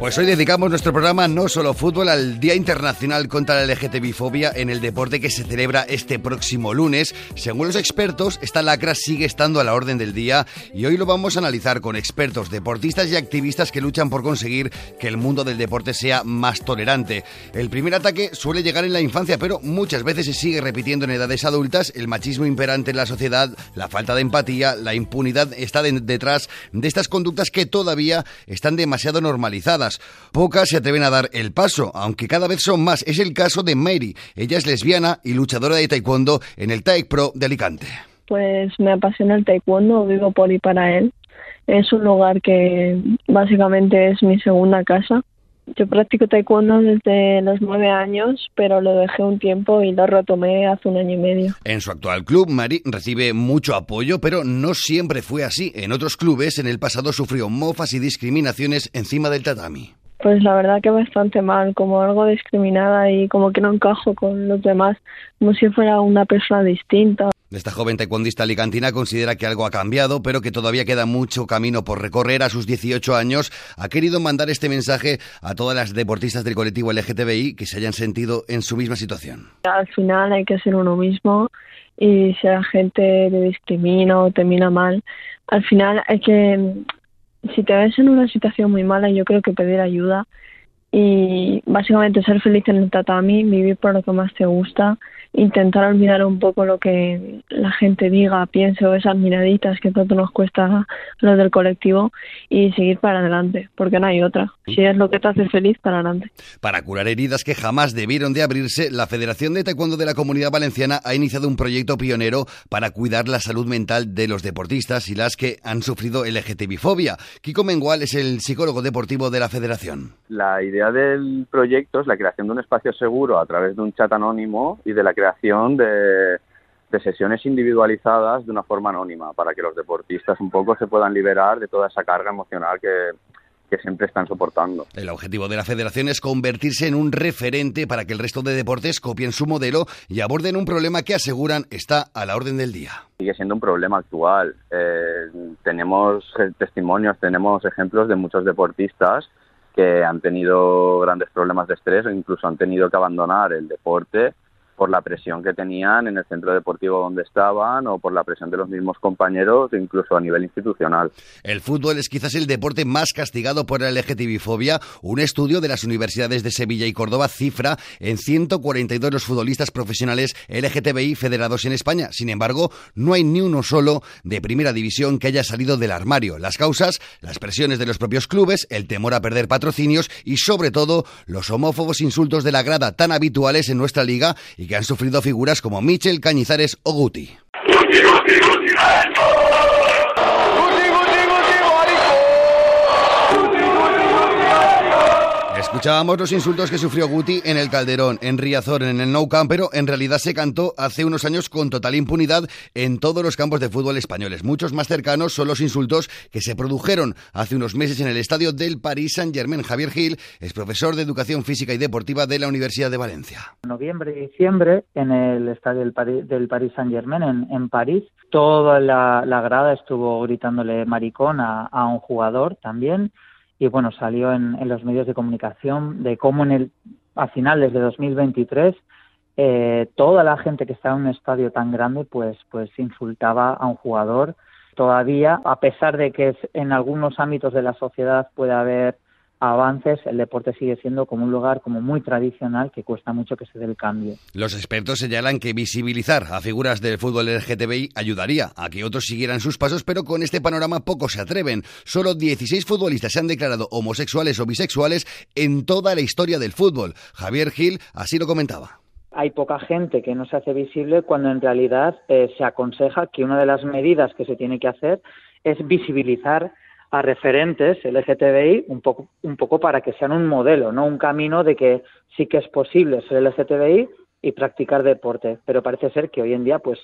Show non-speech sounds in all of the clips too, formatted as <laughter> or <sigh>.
Pues hoy dedicamos nuestro programa No Solo Fútbol al Día Internacional contra la LGTBI-fobia en el deporte que se celebra este próximo lunes. Según los expertos, esta lacra sigue estando a la orden del día y hoy lo vamos a analizar con expertos, deportistas y activistas que luchan por conseguir que el mundo del deporte sea más tolerante. El primer ataque suele llegar en la infancia, pero muchas veces se sigue repitiendo en edades adultas. El machismo imperante en la sociedad, la falta de empatía, la impunidad está detrás de estas conductas que todavía están demasiado normalizadas. Pocas se atreven a dar el paso, aunque cada vez son más. Es el caso de Mary. Ella es lesbiana y luchadora de taekwondo en el Taek Pro de Alicante. Pues me apasiona el taekwondo, vivo por y para él. Es un lugar que básicamente es mi segunda casa. Yo practico taekwondo desde los nueve años, pero lo dejé un tiempo y lo retomé hace un año y medio. En su actual club, Mari recibe mucho apoyo, pero no siempre fue así. En otros clubes, en el pasado sufrió mofas y discriminaciones encima del tatami. Pues la verdad que bastante mal, como algo discriminada y como que no encajo con los demás, como si fuera una persona distinta. Esta joven taekwondista alicantina considera que algo ha cambiado, pero que todavía queda mucho camino por recorrer. A sus 18 años ha querido mandar este mensaje a todas las deportistas del colectivo LGTBI que se hayan sentido en su misma situación. Al final hay que ser uno mismo y si la gente te discrimina o te mira mal, al final hay que, si te ves en una situación muy mala, yo creo que pedir ayuda y básicamente ser feliz en el tatami, vivir por lo que más te gusta intentar olvidar un poco lo que la gente diga, piense o esas miraditas que tanto nos cuesta los del colectivo y seguir para adelante, porque no hay otra. Si es lo que te hace feliz, para adelante. Para curar heridas que jamás debieron de abrirse, la Federación de Taekwondo de la Comunidad Valenciana ha iniciado un proyecto pionero para cuidar la salud mental de los deportistas y las que han sufrido LGTBI-fobia. Kiko Mengual es el psicólogo deportivo de la Federación. La idea del proyecto es la creación de un espacio seguro a través de un chat anónimo y de la creación de, sesiones individualizadas de una forma anónima para que los deportistas un poco se puedan liberar de toda esa carga emocional que, que siempre están soportando. El objetivo de la federación es convertirse en un referente para que el resto de deportes copien su modelo y aborden un problema que aseguran está a la orden del día. Sigue siendo un problema actual. Eh, tenemos testimonios, tenemos ejemplos de muchos deportistas que han tenido grandes problemas de estrés o incluso han tenido que abandonar el deporte por la presión que tenían en el centro deportivo donde estaban o por la presión de los mismos compañeros, incluso a nivel institucional. El fútbol es quizás el deporte más castigado por la LGTBI-fobia. Un estudio de las universidades de Sevilla y Córdoba cifra en 142 los futbolistas profesionales LGTBI federados en España. Sin embargo, no hay ni uno solo de primera división que haya salido del armario. Las causas, las presiones de los propios clubes, el temor a perder patrocinios y sobre todo los homófobos insultos de la grada tan habituales en nuestra liga que han sufrido figuras como Michel, Cañizares o Guti. Escuchábamos los insultos que sufrió Guti en el Calderón, en Riazor, en el Nou Camp, pero en realidad se cantó hace unos años con total impunidad en todos los campos de fútbol españoles. Muchos más cercanos son los insultos que se produjeron hace unos meses en el estadio del Paris Saint-Germain. Javier Gil es profesor de Educación Física y Deportiva de la Universidad de Valencia. En noviembre y diciembre, en el estadio del Paris, Saint-Germain, en, París, toda la, grada estuvo gritándole maricón a un jugador también y bueno, salió en, los medios de comunicación de cómo en el, a finales de 2023 eh, toda la gente que está en un estadio tan grande pues, pues insultaba a un jugador. Todavía, a pesar de que en algunos ámbitos de la sociedad puede haber avances, el deporte sigue siendo como un lugar como muy tradicional que cuesta mucho que se dé el cambio. Los expertos señalan que visibilizar a figuras del fútbol LGTBI ayudaría a que otros siguieran sus pasos, pero con este panorama pocos se atreven. Solo 16 futbolistas se han declarado homosexuales o bisexuales en toda la historia del fútbol. Javier Gil así lo comentaba hay poca gente que no se hace visible cuando en realidad eh, se aconseja que una de las medidas que se tiene que hacer es visibilizar a referentes LGTBI un poco, un poco para que sean un modelo, no un camino de que sí que es posible ser LGTBI y practicar deporte, pero parece ser que hoy en día pues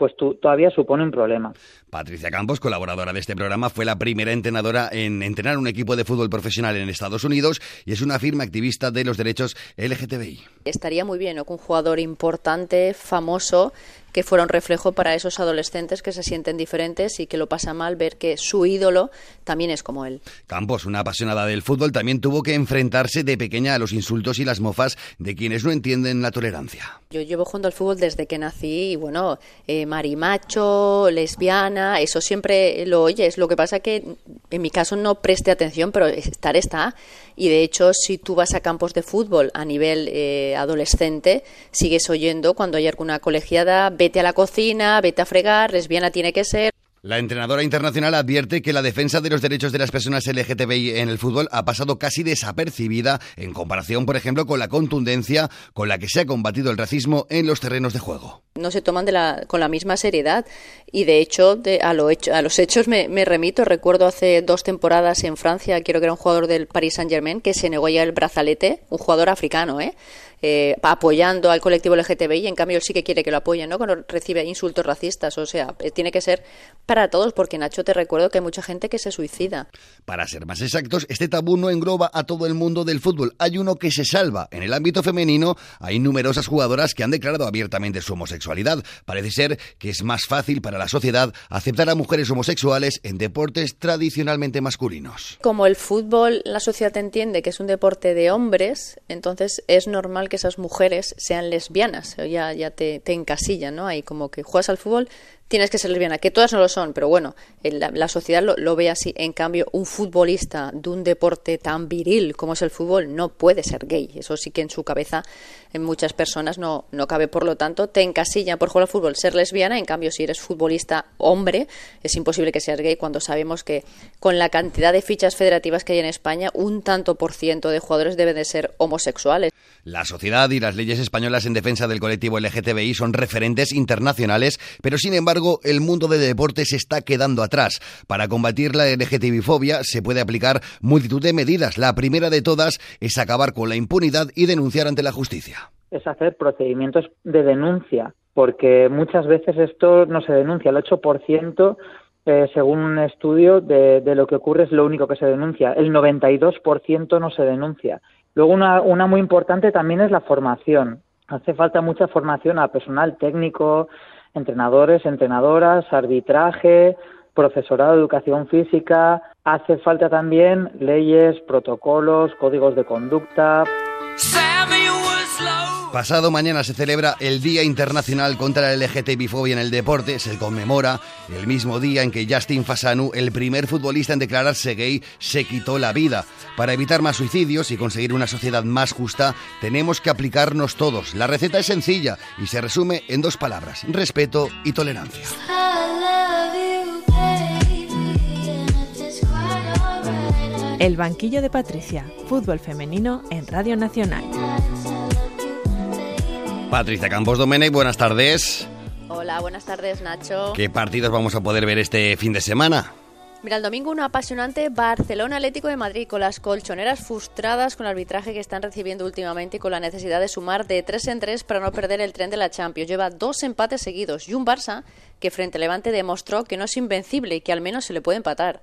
pues todavía supone un problema. Patricia Campos, colaboradora de este programa, fue la primera entrenadora en entrenar un equipo de fútbol profesional en Estados Unidos y es una firme activista de los derechos LGTBI. Estaría muy bien ¿no? que un jugador importante, famoso, que fuera un reflejo para esos adolescentes que se sienten diferentes y que lo pasa mal ver que su ídolo también es como él. Campos, una apasionada del fútbol, también tuvo que enfrentarse de pequeña a los insultos y las mofas de quienes no entienden la tolerancia. Yo llevo jugando al fútbol desde que nací y bueno, eh, marimacho, lesbiana, eso siempre lo oyes. Lo que pasa que en mi caso no preste atención, pero estar está. Y de hecho, si tú vas a campos de fútbol a nivel eh, adolescente, sigues oyendo cuando hay alguna colegiada vete a la cocina, vete a fregar, lesbiana tiene que ser. La entrenadora internacional advierte que la defensa de los derechos de las personas LGTBI en el fútbol ha pasado casi desapercibida en comparación, por ejemplo, con la contundencia con la que se ha combatido el racismo en los terrenos de juego. No se toman de la, con la misma seriedad y, de hecho, a, lo hecho, a los hechos me, me, remito. Recuerdo hace dos temporadas en Francia, quiero que era un jugador del Paris Saint-Germain, que se negó ya el brazalete, un jugador africano, ¿eh? Eh, apoyando al colectivo LGTBI, en cambio él sí que quiere que lo apoyen, ¿no? Cuando recibe insultos racistas, o sea, eh, tiene que ser para todos, porque Nacho, te recuerdo que hay mucha gente que se suicida. Para ser más exactos, este tabú no engloba a todo el mundo del fútbol. Hay uno que se salva. En el ámbito femenino hay numerosas jugadoras que han declarado abiertamente su homosexualidad. Parece ser que es más fácil para la sociedad aceptar a mujeres homosexuales en deportes tradicionalmente masculinos. Como el fútbol, la sociedad entiende que es un deporte de hombres, entonces es normal que esas mujeres sean lesbianas, ya, ya te, te encasillan, ¿no? Ahí como que juegas al fútbol, tienes que ser lesbiana, que todas no lo son, pero bueno, la, sociedad lo, ve así. En cambio, un futbolista de un deporte tan viril como es el fútbol no puede ser gay. Eso sí que en su cabeza en muchas personas no, no cabe. Por lo tanto, te encasillan por jugar al fútbol ser lesbiana. En cambio, si eres futbolista hombre, es imposible que seas gay cuando sabemos que con la cantidad de fichas federativas que hay en España, un tanto por ciento de jugadores deben de ser homosexuales. La sociedad y las leyes españolas en defensa del colectivo LGTBI son referentes internacionales, pero sin embargo, el mundo del deporte se está quedando atrás. Para combatir la LGTBI-fobia se puede aplicar multitud de medidas. La primera de todas es acabar con la impunidad y denunciar ante la justicia. Es hacer procedimientos de denuncia, porque muchas veces esto no se denuncia. El 8% eh, según un estudio, de, lo que ocurre es lo único que se denuncia. El 92% no se denuncia. Luego, una, una muy importante también es la formación. Hace falta mucha formación a personal técnico, entrenadores, entrenadoras, arbitraje, profesorado de educación física. Hace falta también leyes, protocolos, códigos de conducta. Pasado mañana se celebra el Día Internacional contra la LGTBI-fobia en el deporte. Se conmemora el mismo día en que Justin Fasanu, el primer futbolista en declararse gay, se quitó la vida. Para evitar más suicidios y conseguir una sociedad más justa, tenemos que aplicarnos todos. La receta es sencilla y se resume en dos palabras, respeto y tolerancia. El banquillo de Patricia, fútbol femenino en Radio Nacional. Patricia Campos Domenech, buenas tardes. Hola, buenas tardes, Nacho. ¿Qué partidos vamos a poder ver este fin de semana? Mira, el domingo un apasionante Barcelona Atlético de Madrid con las colchoneras frustradas con el arbitraje que están recibiendo últimamente y con la necesidad de sumar de tres en tres para no perder el tren de la Champions. Lleva dos empates seguidos y un Barça que frente a Levante demostró que no es invencible y que al menos se le puede empatar.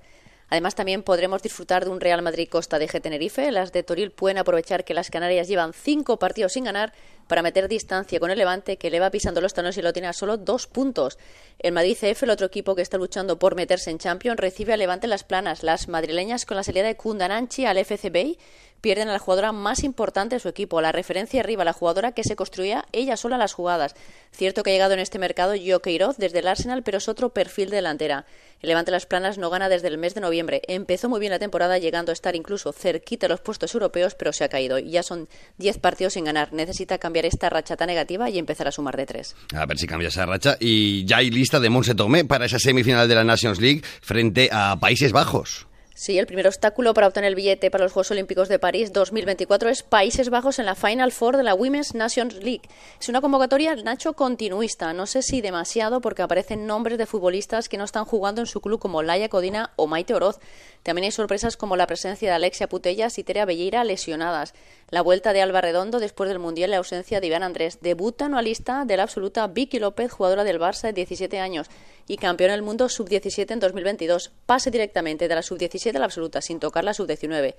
Además, también podremos disfrutar de un Real Madrid Costa de G Tenerife. Las de Toril pueden aprovechar que las Canarias llevan cinco partidos sin ganar para meter distancia con el Levante, que le va pisando los talones y lo tiene a solo dos puntos. El Madrid CF, el otro equipo que está luchando por meterse en Champions, recibe al Levante en las planas. Las madrileñas, con la salida de Kundananchi al FCB, pierden a la jugadora más importante de su equipo, la referencia arriba, la jugadora que se construía ella sola las jugadas. Cierto que ha llegado en este mercado Gio desde el Arsenal, pero es otro perfil de delantera. El Levante Las Planas no gana desde el mes de noviembre. Empezó muy bien la temporada, llegando a estar incluso cerquita de los puestos europeos, pero se ha caído. Ya son 10 partidos sin ganar. Necesita cambiar esta racha tan negativa y empezar a sumar de tres. A ver si cambia esa racha. Y ya hay lista de Monse Tomé para esa semifinal de la Nations League frente a Países Bajos. Sí, el primer obstáculo para obtener el billete para los Juegos Olímpicos de París 2024 es Países Bajos en la Final Four de la Women's Nations League. Es una convocatoria, Nacho, continuista. No sé si demasiado porque aparecen nombres de futbolistas que no están jugando en su club como Laia Codina o Maite Oroz. También hay sorpresas como la presencia de Alexia Putellas y Terea Belleira lesionadas. La vuelta de Alba Redondo después del Mundial y la ausencia de Iván Andrés. Debuta lista de la absoluta Vicky López, jugadora del Barça de 17 años y campeona del mundo sub-17 en 2022. Pase directamente de la sub-17 a la absoluta, sin tocar la sub-19.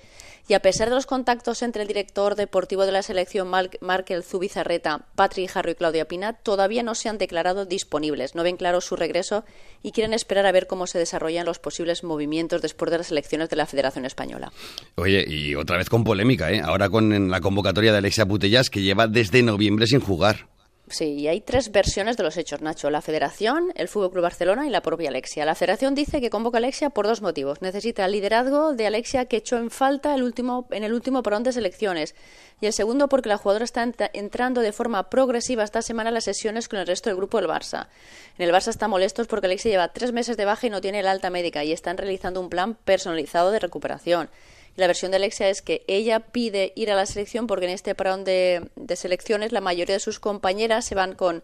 Y a pesar de los contactos entre el director deportivo de la selección, Markel Zubizarreta, Patrick Jarro y Claudia Pina, todavía no se han declarado disponibles. No ven claro su regreso y quieren esperar a ver cómo se desarrollan los posibles movimientos después de las elecciones de la Federación Española. Oye, y otra vez con polémica, ¿eh? Ahora con la convocatoria de Alexia Putellas, que lleva desde noviembre sin jugar. Sí, y hay tres versiones de los hechos, Nacho. La Federación, el Fútbol Club Barcelona y la propia Alexia. La Federación dice que convoca a Alexia por dos motivos. Necesita el liderazgo de Alexia que echó en falta el último, en el último parón de selecciones. Y el segundo porque la jugadora está entrando de forma progresiva esta semana a las sesiones con el resto del grupo del Barça. En el Barça están molestos porque Alexia lleva tres meses de baja y no tiene el alta médica y están realizando un plan personalizado de recuperación. La versión de Alexia es que ella pide ir a la selección porque en este parón de, selecciones la mayoría de sus compañeras se van con,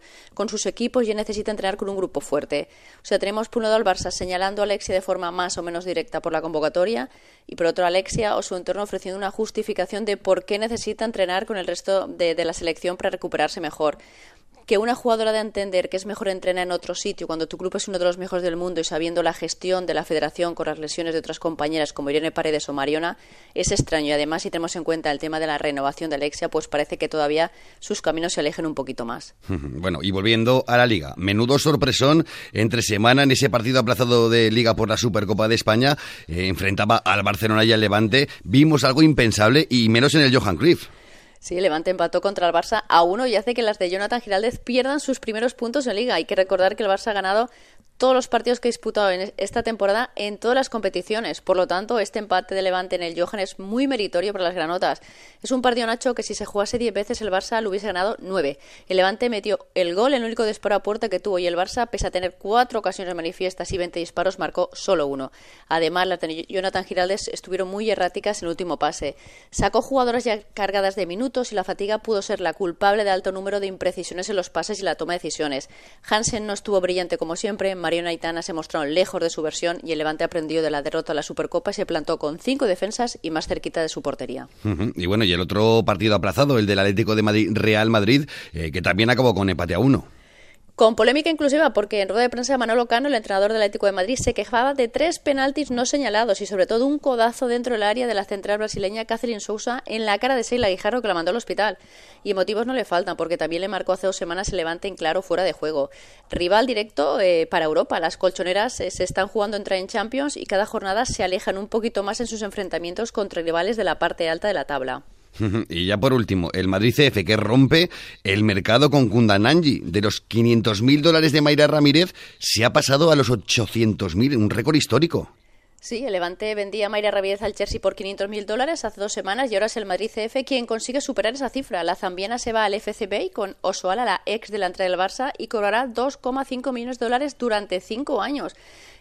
sus equipos y necesita entrenar con un grupo fuerte. O sea, tenemos por un lado al Barça señalando a Alexia de forma más o menos directa por la convocatoria y por otro Alexia o su entorno ofreciendo una justificación de por qué necesita entrenar con el resto de la selección para recuperarse mejor que una jugadora de entender que es mejor entrenar en otro sitio cuando tu club es uno de los mejores del mundo y sabiendo la gestión de la federación con las lesiones de otras compañeras como Irene Paredes o Mariona es extraño y además si tenemos en cuenta el tema de la renovación de Alexia pues parece que todavía sus caminos se alejen un poquito más. <laughs> Bueno, y volviendo a la Liga, menudo sorpresón entre semana en ese partido aplazado de Liga por la Supercopa de España, eh, enfrentaba al Barcelona y al Levante, vimos algo impensable y menos en el Johan Cruyff. Sí, Levante empató contra el Barça a uno y hace que las de Jonathan Giraldez pierdan sus primeros puntos en Liga. Hay que recordar que el Barça ha ganado todos los partidos que ha disputado en esta temporada en todas las competiciones. Por lo tanto, este empate de Levante en el Johan es muy meritorio para las granotas. Es un partido, Nacho, que si se jugase 10 veces el Barça lo hubiese ganado 9. El Levante metió el gol, el único disparo a puerta que tuvo, y el Barça, pese a tener cuatro ocasiones manifiestas y 20 disparos, marcó solo uno. Además, de Jonathan Giraldes estuvieron muy erráticas en el último pase. Sacó jugadoras ya cargadas de minutos y la fatiga pudo ser la culpable de alto número de imprecisiones en los pases y la toma de decisiones. Hansen no estuvo brillante como siempre, Mariona Aitana se mostraron lejos de su versión y el Levante aprendió de la derrota a la Supercopa y se plantó con cinco defensas y más cerquita de su portería. Y bueno, y el otro partido aplazado, el del Atlético de Madrid, Real Madrid, eh, que también acabó con empate a uno. Con polémica inclusiva, porque en rueda de prensa Manolo Cano, el entrenador del Atlético de Madrid, se quejaba de tres penaltis no señalados y sobre todo un codazo dentro del área de la central brasileña Catherine Sousa en la cara de Seila Guijarro que la mandó al hospital. Y motivos no le faltan, porque también le marcó hace dos semanas el Levante en claro fuera de juego. Rival directo eh, para Europa. Las colchoneras eh, se están jugando entrar en Champions y cada jornada se alejan un poquito más en sus enfrentamientos contra rivales de la parte alta de la tabla. <laughs> Y ya por último, el Madrid CF que rompe el mercado con Kundananji. De los 500.000 dólares de Mayra Ramírez se ha pasado a los 800.000, un récord histórico. Sí, el Levante vendía a Mayra Ramírez al Chelsea por 500.000 dólares hace dos semanas y ahora es el Madrid CF quien consigue superar esa cifra. La zambiana se va al FCB y con Osoala, la ex delantera del Barça, y cobrará 2,5 millones de dólares durante cinco años.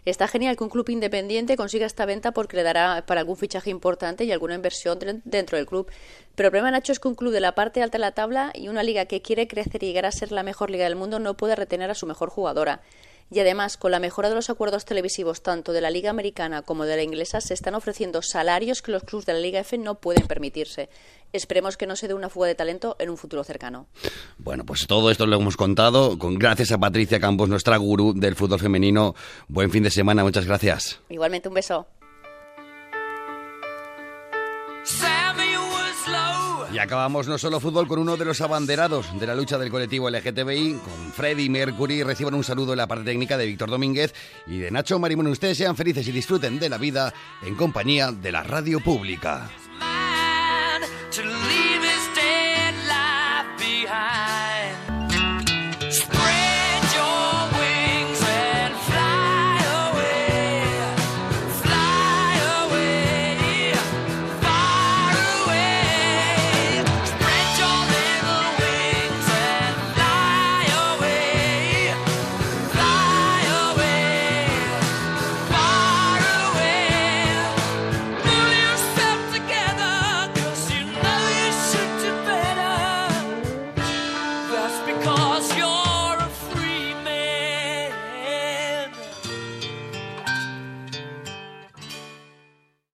Está genial que un club independiente consiga esta venta porque le dará para algún fichaje importante y alguna inversión dentro del club. Pero el problema, Nacho, es que un club de la parte alta de la tabla y una liga que quiere crecer y llegar a ser la mejor liga del mundo no puede retener a su mejor jugadora. Y además, con la mejora de los acuerdos televisivos tanto de la Liga Americana como de la inglesa, se están ofreciendo salarios que los clubes de la Liga F no pueden permitirse. Esperemos que no se dé una fuga de talento en un futuro cercano. Bueno, pues todo esto lo hemos contado. Con gracias a Patricia Campos, nuestra gurú del fútbol femenino. Buen fin de semana, muchas gracias. Igualmente un beso. Acabamos no solo fútbol con uno de los abanderados de la lucha del colectivo LGTBI, con Freddy Mercury. Reciban un saludo en la parte técnica de Víctor Domínguez y de Nacho Marimón. Ustedes sean felices y disfruten de la vida en compañía de la radio pública.